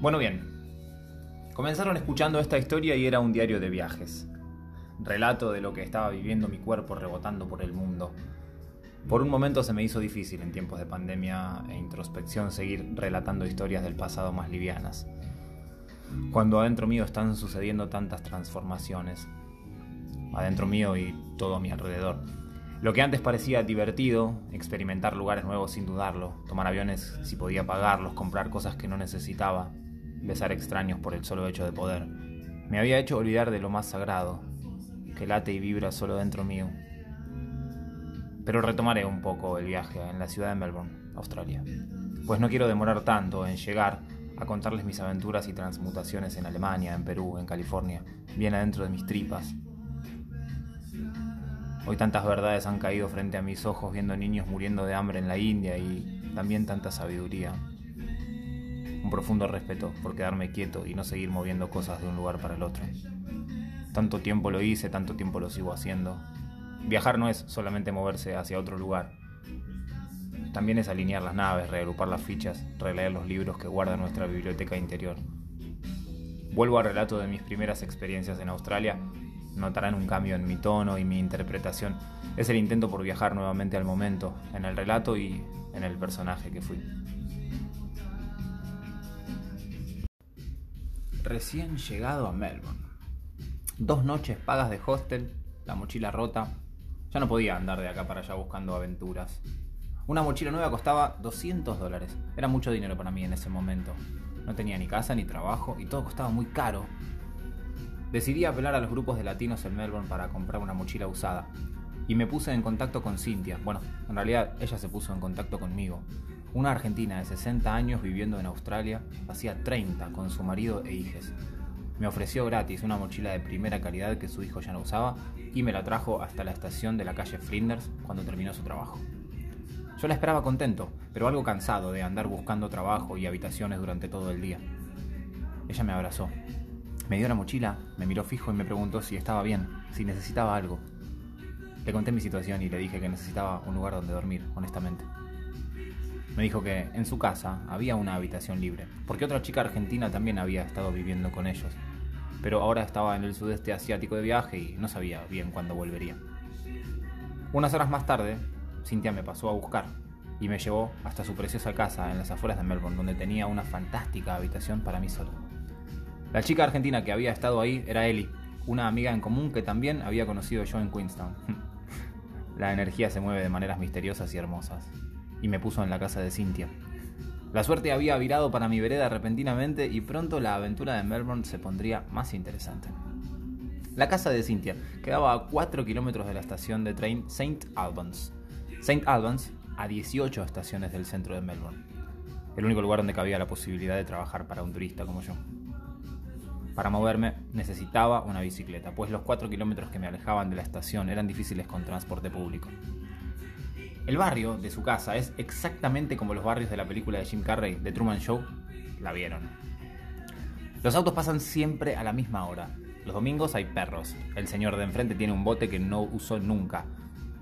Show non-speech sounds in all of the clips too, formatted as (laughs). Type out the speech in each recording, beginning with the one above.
Bueno, bien. Comenzaron escuchando esta historia y era un diario de viajes. Relato de lo que estaba viviendo mi cuerpo rebotando por el mundo. Por un momento se me hizo difícil en tiempos de pandemia e introspección seguir relatando historias del pasado más livianas. Cuando adentro mío están sucediendo tantas transformaciones. Adentro mío y todo a mi alrededor. Lo que antes parecía divertido, experimentar lugares nuevos sin dudarlo, tomar aviones si podía pagarlos, comprar cosas que no necesitaba, besar extraños por el solo hecho de poder. Me había hecho olvidar de lo más sagrado, que late y vibra solo dentro mío. Pero retomaré un poco el viaje en la ciudad de Melbourne, Australia, pues no quiero demorar tanto en llegar a contarles mis aventuras y transmutaciones en Alemania, en Perú, en California, bien adentro de mis tripas. Hoy tantas verdades han caído frente a mis ojos viendo niños muriendo de hambre en la India y también tanta sabiduría un profundo respeto por quedarme quieto y no seguir moviendo cosas de un lugar para el otro. Tanto tiempo lo hice, tanto tiempo lo sigo haciendo. Viajar no es solamente moverse hacia otro lugar. También es alinear las naves, reagrupar las fichas, releer los libros que guarda nuestra biblioteca interior. Vuelvo al relato de mis primeras experiencias en Australia. Notarán un cambio en mi tono y mi interpretación. Es el intento por viajar nuevamente al momento, en el relato y en el personaje que fui. Recién llegado a Melbourne. Dos noches pagas de hostel, la mochila rota. Ya no podía andar de acá para allá buscando aventuras. Una mochila nueva costaba 200 dólares. Era mucho dinero para mí en ese momento. No tenía ni casa ni trabajo y todo costaba muy caro. Decidí apelar a los grupos de latinos en Melbourne para comprar una mochila usada. Y me puse en contacto con Cintia. Bueno, en realidad ella se puso en contacto conmigo. Una argentina de 60 años viviendo en Australia, hacía 30 con su marido e hijas. Me ofreció gratis una mochila de primera calidad que su hijo ya no usaba y me la trajo hasta la estación de la calle Flinders cuando terminó su trabajo. Yo la esperaba contento, pero algo cansado de andar buscando trabajo y habitaciones durante todo el día. Ella me abrazó. Me dio la mochila, me miró fijo y me preguntó si estaba bien, si necesitaba algo. Le conté mi situación y le dije que necesitaba un lugar donde dormir, honestamente. Me dijo que en su casa había una habitación libre, porque otra chica argentina también había estado viviendo con ellos, pero ahora estaba en el sudeste asiático de viaje y no sabía bien cuándo volvería. Unas horas más tarde, Cintia me pasó a buscar y me llevó hasta su preciosa casa en las afueras de Melbourne, donde tenía una fantástica habitación para mí solo. La chica argentina que había estado ahí era Ellie, una amiga en común que también había conocido yo en Queenstown. (laughs) La energía se mueve de maneras misteriosas y hermosas y me puso en la casa de Cintia. La suerte había virado para mi vereda repentinamente y pronto la aventura de Melbourne se pondría más interesante. La casa de Cynthia quedaba a 4 kilómetros de la estación de tren St. Albans. St. Albans a 18 estaciones del centro de Melbourne. El único lugar donde cabía la posibilidad de trabajar para un turista como yo. Para moverme necesitaba una bicicleta, pues los 4 kilómetros que me alejaban de la estación eran difíciles con transporte público. El barrio de su casa es exactamente como los barrios de la película de Jim Carrey, The Truman Show. La vieron. Los autos pasan siempre a la misma hora. Los domingos hay perros. El señor de enfrente tiene un bote que no usó nunca.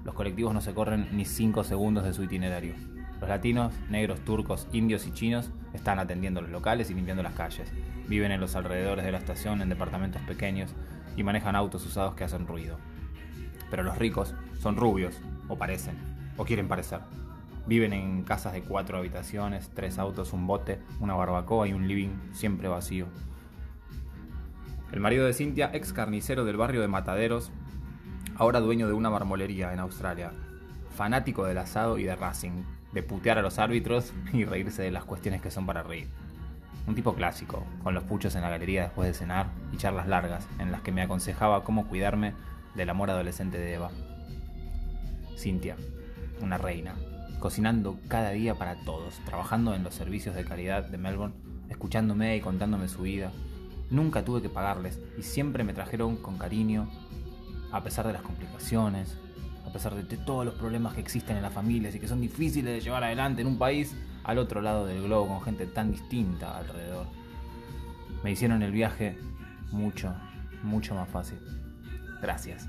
Los colectivos no se corren ni 5 segundos de su itinerario. Los latinos, negros, turcos, indios y chinos están atendiendo los locales y limpiando las calles. Viven en los alrededores de la estación en departamentos pequeños y manejan autos usados que hacen ruido. Pero los ricos son rubios, o parecen o quieren parecer. Viven en casas de cuatro habitaciones, tres autos, un bote, una barbacoa y un living siempre vacío. El marido de Cintia, ex carnicero del barrio de Mataderos, ahora dueño de una marmolería en Australia, fanático del asado y de Racing, de putear a los árbitros (laughs) y reírse de las cuestiones que son para reír. Un tipo clásico, con los puchos en la galería después de cenar y charlas largas en las que me aconsejaba cómo cuidarme del amor adolescente de Eva. Cintia, una reina, cocinando cada día para todos, trabajando en los servicios de calidad de Melbourne, escuchándome y contándome su vida. Nunca tuve que pagarles y siempre me trajeron con cariño, a pesar de las complicaciones, a pesar de todos los problemas que existen en las familias y que son difíciles de llevar adelante en un país al otro lado del globo con gente tan distinta alrededor. Me hicieron el viaje mucho, mucho más fácil. Gracias.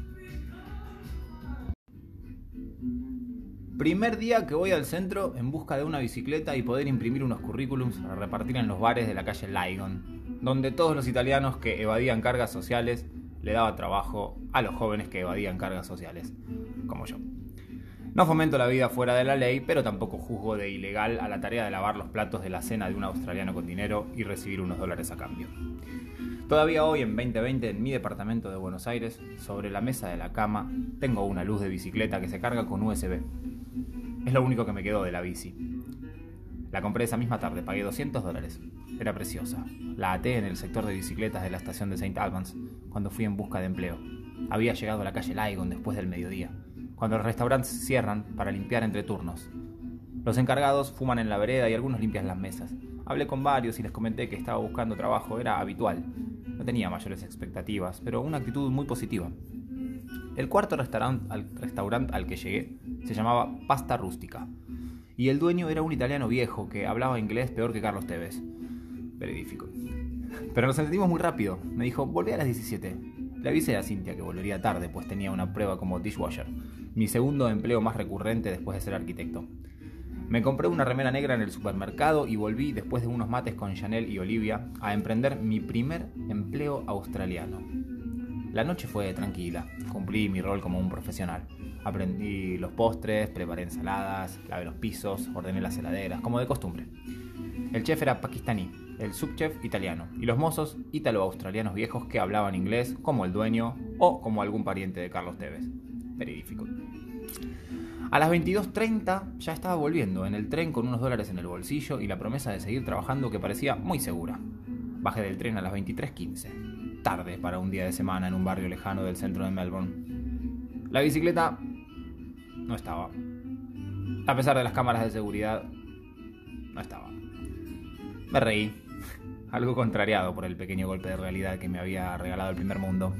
Primer día que voy al centro en busca de una bicicleta y poder imprimir unos currículums para repartir en los bares de la calle Lygon, donde todos los italianos que evadían cargas sociales le daba trabajo a los jóvenes que evadían cargas sociales, como yo. No fomento la vida fuera de la ley, pero tampoco juzgo de ilegal a la tarea de lavar los platos de la cena de un australiano con dinero y recibir unos dólares a cambio. Todavía hoy, en 2020, en mi departamento de Buenos Aires, sobre la mesa de la cama, tengo una luz de bicicleta que se carga con USB. Es lo único que me quedó de la bici. La compré esa misma tarde, pagué 200 dólares. Era preciosa. La até en el sector de bicicletas de la estación de St. Albans cuando fui en busca de empleo. Había llegado a la calle Lygon después del mediodía, cuando los restaurantes cierran para limpiar entre turnos. Los encargados fuman en la vereda y algunos limpian las mesas. Hablé con varios y les comenté que estaba buscando trabajo, era habitual. No tenía mayores expectativas, pero una actitud muy positiva. El cuarto restaurante al, que llegué se llamaba Pasta Rústica, y el dueño era un italiano viejo que hablaba inglés peor que Carlos Tevez verídico. Pero nos sentimos muy rápido. Me dijo, volví a las 17. Le avisé a Cintia que volvería tarde, pues tenía una prueba como dishwasher, mi segundo empleo más recurrente después de ser arquitecto. Me compré una remera negra en el supermercado y volví, después de unos mates con Chanel y Olivia, a emprender mi primer empleo australiano. La noche fue tranquila, cumplí mi rol como un profesional. Aprendí los postres, preparé ensaladas, lavé los pisos, ordené las heladeras, como de costumbre. El chef era pakistaní, el subchef italiano y los mozos ítalo-australianos viejos que hablaban inglés como el dueño o como algún pariente de Carlos Tevez. Verídico. A las 22.30 ya estaba volviendo en el tren con unos dólares en el bolsillo y la promesa de seguir trabajando que parecía muy segura. Bajé del tren a las 23.15, tarde para un día de semana en un barrio lejano del centro de Melbourne. La bicicleta no estaba. A pesar de las cámaras de seguridad, no estaba. Me reí, (laughs) algo contrariado por el pequeño golpe de realidad que me había regalado el primer mundo.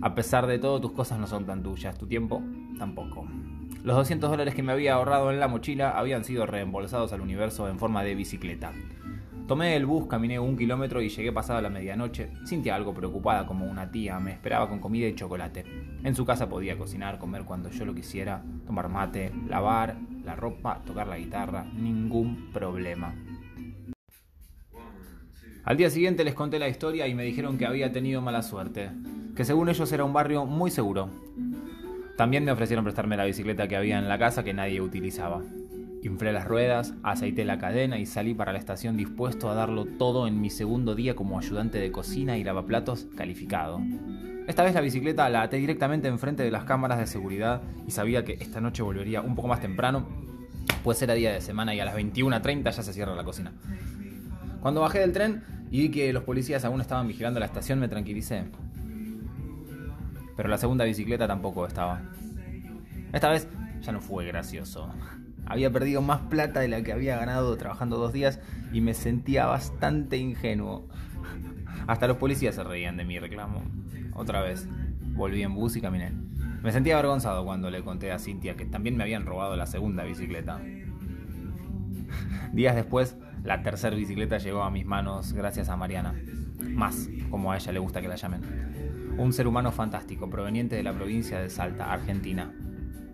A pesar de todo, tus cosas no son tan tuyas, tu tiempo tampoco. Los 200 dólares que me había ahorrado en la mochila habían sido reembolsados al universo en forma de bicicleta. Tomé el bus, caminé un kilómetro y llegué pasada la medianoche. Cintia, algo preocupada como una tía, me esperaba con comida y chocolate. En su casa podía cocinar, comer cuando yo lo quisiera, tomar mate, lavar la ropa, tocar la guitarra, ningún problema. Al día siguiente les conté la historia y me dijeron que había tenido mala suerte, que según ellos era un barrio muy seguro. También me ofrecieron prestarme la bicicleta que había en la casa que nadie utilizaba. Inflé las ruedas, aceité la cadena y salí para la estación dispuesto a darlo todo en mi segundo día como ayudante de cocina y lavaplatos calificado. Esta vez la bicicleta la até directamente enfrente de las cámaras de seguridad y sabía que esta noche volvería un poco más temprano, pues era día de semana y a las 21.30 ya se cierra la cocina. Cuando bajé del tren y vi que los policías aún estaban vigilando la estación, me tranquilicé. Pero la segunda bicicleta tampoco estaba. Esta vez ya no fue gracioso. Había perdido más plata de la que había ganado trabajando dos días y me sentía bastante ingenuo. Hasta los policías se reían de mi reclamo. Otra vez, volví en bus y caminé. Me sentía avergonzado cuando le conté a Cintia que también me habían robado la segunda bicicleta. Días después, la tercera bicicleta llegó a mis manos gracias a Mariana, más como a ella le gusta que la llamen. Un ser humano fantástico proveniente de la provincia de Salta, Argentina,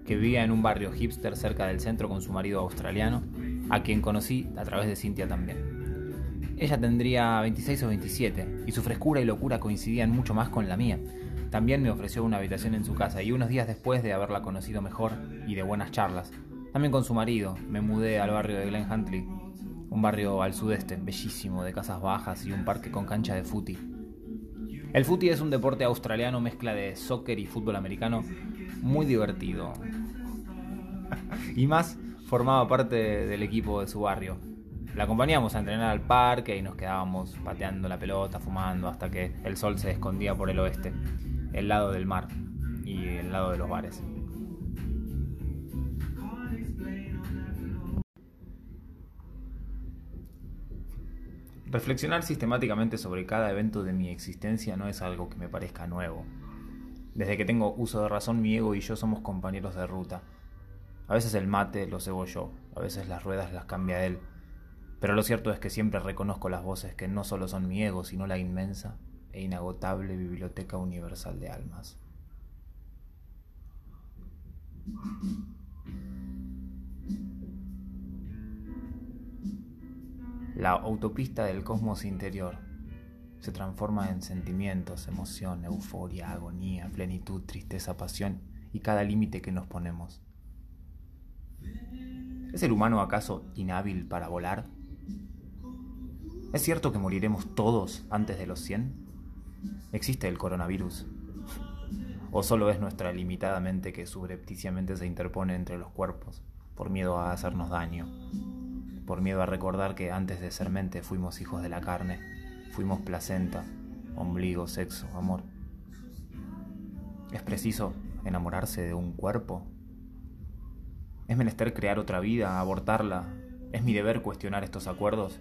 que vivía en un barrio hipster cerca del centro con su marido australiano, a quien conocí a través de Cintia también. Ella tendría 26 o 27 y su frescura y locura coincidían mucho más con la mía. También me ofreció una habitación en su casa y unos días después de haberla conocido mejor y de buenas charlas, también con su marido, me mudé al barrio de Glen Huntley, un barrio al sudeste, bellísimo, de casas bajas y un parque con cancha de footy. El footy es un deporte australiano mezcla de soccer y fútbol americano muy divertido. (laughs) y más formaba parte del equipo de su barrio. La acompañamos a entrenar al parque y nos quedábamos pateando la pelota, fumando, hasta que el sol se escondía por el oeste, el lado del mar y el lado de los bares. Reflexionar sistemáticamente sobre cada evento de mi existencia no es algo que me parezca nuevo. Desde que tengo uso de razón, mi ego y yo somos compañeros de ruta. A veces el mate lo cebo yo, a veces las ruedas las cambia él. Pero lo cierto es que siempre reconozco las voces que no solo son mi ego, sino la inmensa e inagotable biblioteca universal de almas. La autopista del cosmos interior se transforma en sentimientos, emoción, euforia, agonía, plenitud, tristeza, pasión y cada límite que nos ponemos. ¿Es el humano acaso inhábil para volar? ¿Es cierto que moriremos todos antes de los 100? ¿Existe el coronavirus? ¿O solo es nuestra limitada mente que subrepticiamente se interpone entre los cuerpos por miedo a hacernos daño? Por miedo a recordar que antes de ser mente fuimos hijos de la carne, fuimos placenta, ombligo, sexo, amor. ¿Es preciso enamorarse de un cuerpo? ¿Es menester crear otra vida, abortarla? ¿Es mi deber cuestionar estos acuerdos?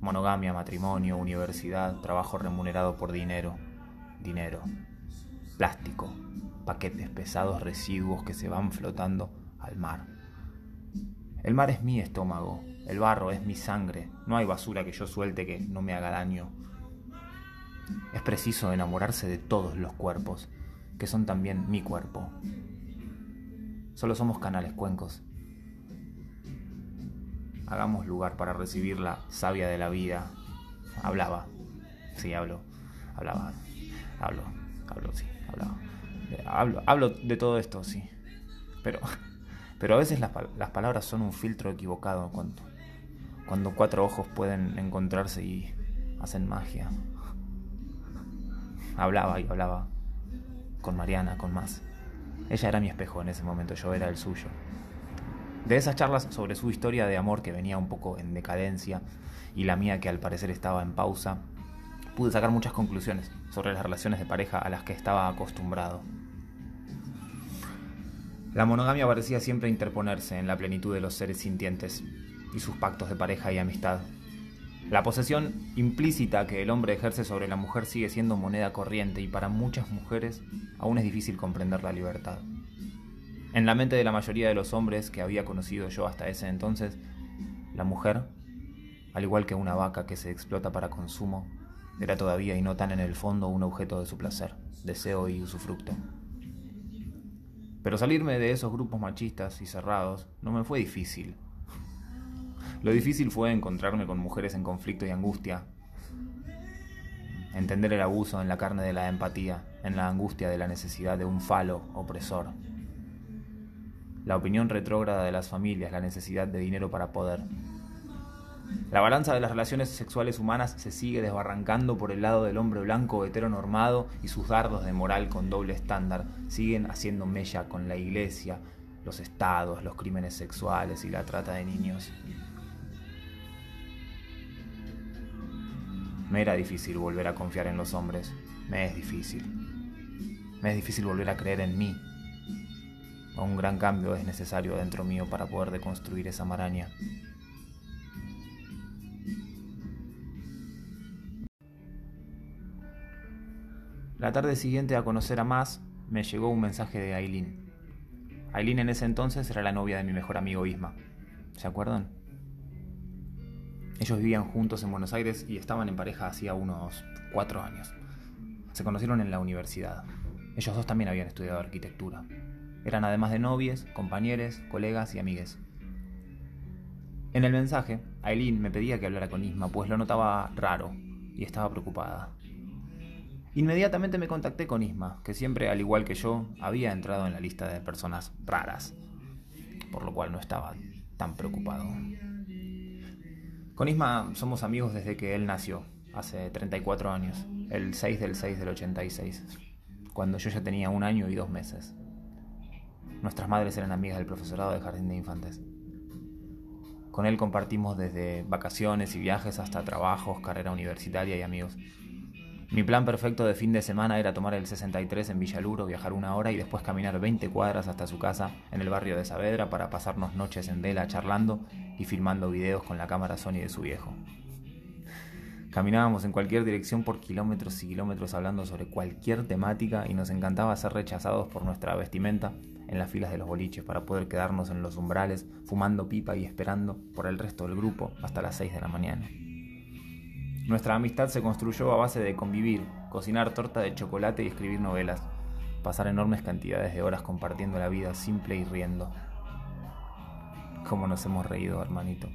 Monogamia, matrimonio, universidad, trabajo remunerado por dinero. Dinero. Plástico. Paquetes pesados, residuos que se van flotando al mar. El mar es mi estómago, el barro es mi sangre, no hay basura que yo suelte que no me haga daño. Es preciso enamorarse de todos los cuerpos, que son también mi cuerpo. Solo somos canales cuencos, hagamos lugar para recibir la savia de la vida. Hablaba, sí, hablo, hablaba, hablo, hablo, sí, hablaba. Hablo, hablo de todo esto, sí. Pero, (laughs) pero a veces las, las palabras son un filtro equivocado cuando, cuando cuatro ojos pueden encontrarse y hacen magia. Hablaba y hablaba con Mariana, con más. Ella era mi espejo en ese momento, yo era el suyo. De esas charlas sobre su historia de amor que venía un poco en decadencia y la mía que al parecer estaba en pausa, pude sacar muchas conclusiones sobre las relaciones de pareja a las que estaba acostumbrado. La monogamia parecía siempre interponerse en la plenitud de los seres sintientes y sus pactos de pareja y amistad. La posesión implícita que el hombre ejerce sobre la mujer sigue siendo moneda corriente y para muchas mujeres aún es difícil comprender la libertad. En la mente de la mayoría de los hombres que había conocido yo hasta ese entonces, la mujer, al igual que una vaca que se explota para consumo, era todavía y no tan en el fondo un objeto de su placer, deseo y usufructo. Pero salirme de esos grupos machistas y cerrados no me fue difícil. Lo difícil fue encontrarme con mujeres en conflicto y angustia, entender el abuso en la carne de la empatía, en la angustia de la necesidad de un falo opresor la opinión retrógrada de las familias, la necesidad de dinero para poder. La balanza de las relaciones sexuales humanas se sigue desbarrancando por el lado del hombre blanco heteronormado y sus dardos de moral con doble estándar siguen haciendo mella con la iglesia, los estados, los crímenes sexuales y la trata de niños. Me era difícil volver a confiar en los hombres, me es difícil. Me es difícil volver a creer en mí, un gran cambio es necesario dentro mío para poder deconstruir esa maraña. La tarde siguiente a conocer a más, me llegó un mensaje de Aileen. Aileen en ese entonces era la novia de mi mejor amigo Isma. ¿Se acuerdan? Ellos vivían juntos en Buenos Aires y estaban en pareja hacía unos cuatro años. Se conocieron en la universidad. Ellos dos también habían estudiado arquitectura. Eran además de novies, compañeros, colegas y amigues. En el mensaje, Aileen me pedía que hablara con Isma, pues lo notaba raro y estaba preocupada. Inmediatamente me contacté con Isma, que siempre, al igual que yo, había entrado en la lista de personas raras, por lo cual no estaba tan preocupado. Con Isma somos amigos desde que él nació, hace 34 años, el 6 del 6 del 86, cuando yo ya tenía un año y dos meses. Nuestras madres eran amigas del profesorado de Jardín de Infantes. Con él compartimos desde vacaciones y viajes hasta trabajos, carrera universitaria y amigos. Mi plan perfecto de fin de semana era tomar el 63 en Villaluro, viajar una hora y después caminar 20 cuadras hasta su casa en el barrio de Saavedra para pasarnos noches en vela charlando y filmando videos con la cámara Sony de su viejo. Caminábamos en cualquier dirección por kilómetros y kilómetros hablando sobre cualquier temática y nos encantaba ser rechazados por nuestra vestimenta en las filas de los boliches para poder quedarnos en los umbrales fumando pipa y esperando por el resto del grupo hasta las 6 de la mañana. Nuestra amistad se construyó a base de convivir, cocinar torta de chocolate y escribir novelas, pasar enormes cantidades de horas compartiendo la vida simple y riendo. Cómo nos hemos reído, hermanito.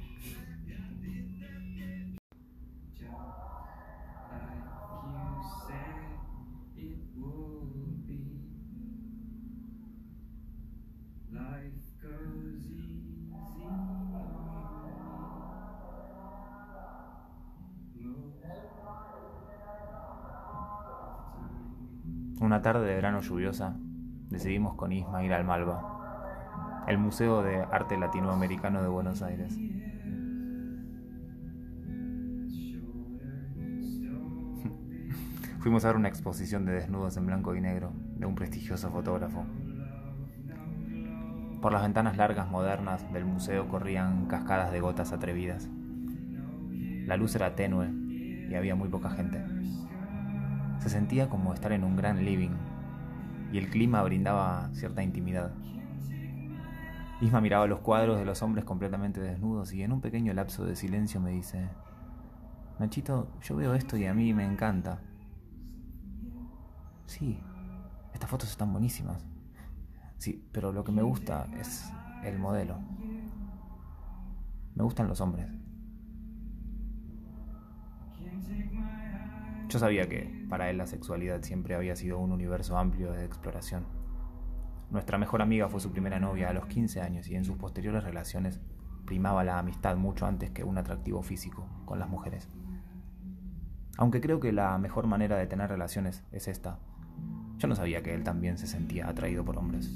Una tarde de verano lluviosa, decidimos con Isma ir al Malva, el Museo de Arte Latinoamericano de Buenos Aires. (laughs) Fuimos a ver una exposición de desnudos en blanco y negro de un prestigioso fotógrafo. Por las ventanas largas modernas del museo corrían cascadas de gotas atrevidas. La luz era tenue y había muy poca gente. Se sentía como estar en un gran living y el clima brindaba cierta intimidad. Isma miraba los cuadros de los hombres completamente desnudos y en un pequeño lapso de silencio me dice, Nachito, yo veo esto y a mí me encanta. Sí, estas fotos están buenísimas. Sí, pero lo que me gusta es el modelo. Me gustan los hombres. Yo sabía que para él la sexualidad siempre había sido un universo amplio de exploración. Nuestra mejor amiga fue su primera novia a los 15 años y en sus posteriores relaciones primaba la amistad mucho antes que un atractivo físico con las mujeres. Aunque creo que la mejor manera de tener relaciones es esta, yo no sabía que él también se sentía atraído por hombres.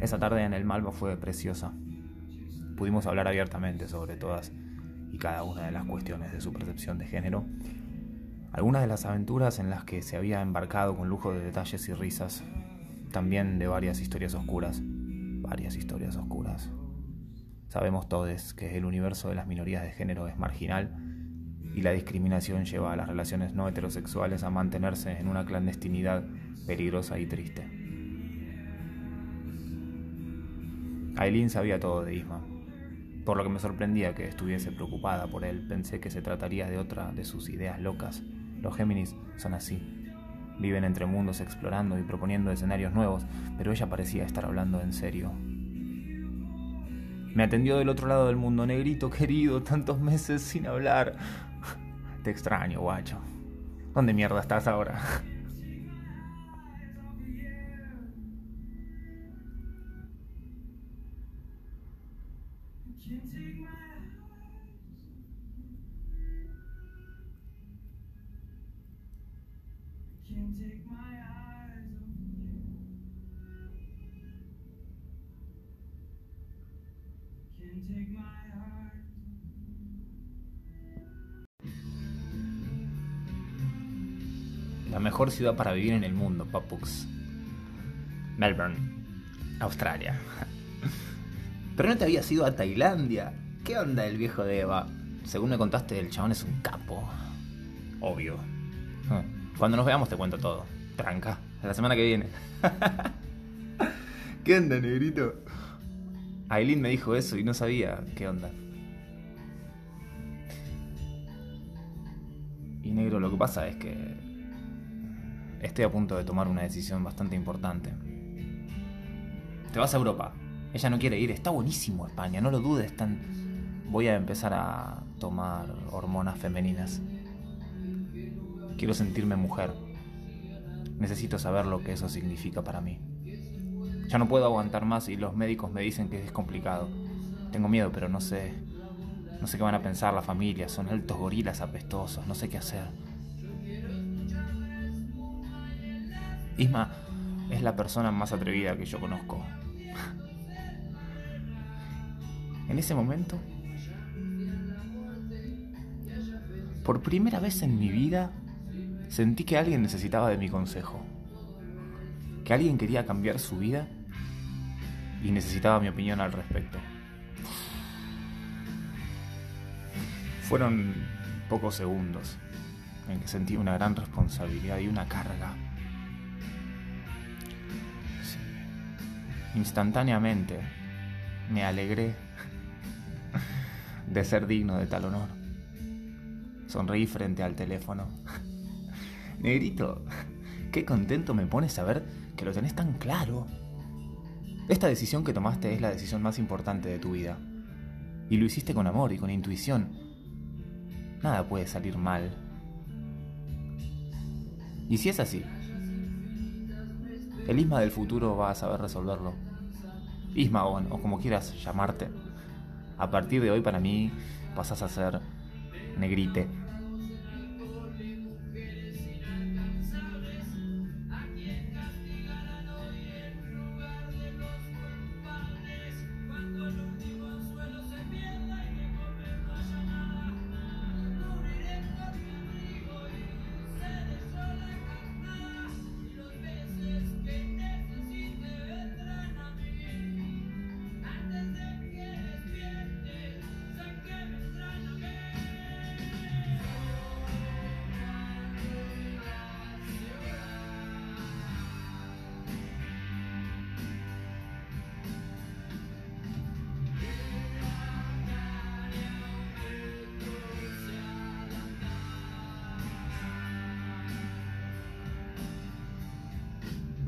Esa tarde en el Malva fue preciosa. Pudimos hablar abiertamente sobre todas y cada una de las cuestiones de su percepción de género algunas de las aventuras en las que se había embarcado con lujo de detalles y risas, también de varias historias oscuras, varias historias oscuras. Sabemos todos que el universo de las minorías de género es marginal y la discriminación lleva a las relaciones no heterosexuales a mantenerse en una clandestinidad peligrosa y triste. Aileen sabía todo de Isma, por lo que me sorprendía que estuviese preocupada por él. Pensé que se trataría de otra de sus ideas locas los Géminis son así. Viven entre mundos explorando y proponiendo escenarios nuevos, pero ella parecía estar hablando en serio. Me atendió del otro lado del mundo, negrito querido, tantos meses sin hablar. Te extraño, guacho. ¿Dónde mierda estás ahora? La mejor ciudad para vivir en el mundo, Papux. Melbourne, Australia. (laughs) Pero no te habías ido a Tailandia. ¿Qué onda el viejo de Eva? Según me contaste, el chabón es un capo. Obvio. Cuando nos veamos te cuento todo. Tranca. La semana que viene. (laughs) ¿Qué onda, negrito? Aileen me dijo eso y no sabía qué onda. Y negro, lo que pasa es que estoy a punto de tomar una decisión bastante importante. Te vas a Europa. Ella no quiere ir. Está buenísimo España, no lo dudes. Tan... Voy a empezar a tomar hormonas femeninas. Quiero sentirme mujer. Necesito saber lo que eso significa para mí. Ya no puedo aguantar más y los médicos me dicen que es complicado. Tengo miedo, pero no sé. No sé qué van a pensar la familia. Son altos gorilas apestosos. No sé qué hacer. Isma es la persona más atrevida que yo conozco. En ese momento, por primera vez en mi vida, Sentí que alguien necesitaba de mi consejo, que alguien quería cambiar su vida y necesitaba mi opinión al respecto. Fueron pocos segundos en que sentí una gran responsabilidad y una carga. Instantáneamente me alegré de ser digno de tal honor. Sonreí frente al teléfono. Negrito, qué contento me pone saber que lo tenés tan claro. Esta decisión que tomaste es la decisión más importante de tu vida. Y lo hiciste con amor y con intuición. Nada puede salir mal. Y si es así, el Isma del futuro va a saber resolverlo. Isma o, o como quieras llamarte. A partir de hoy para mí pasas a ser negrite.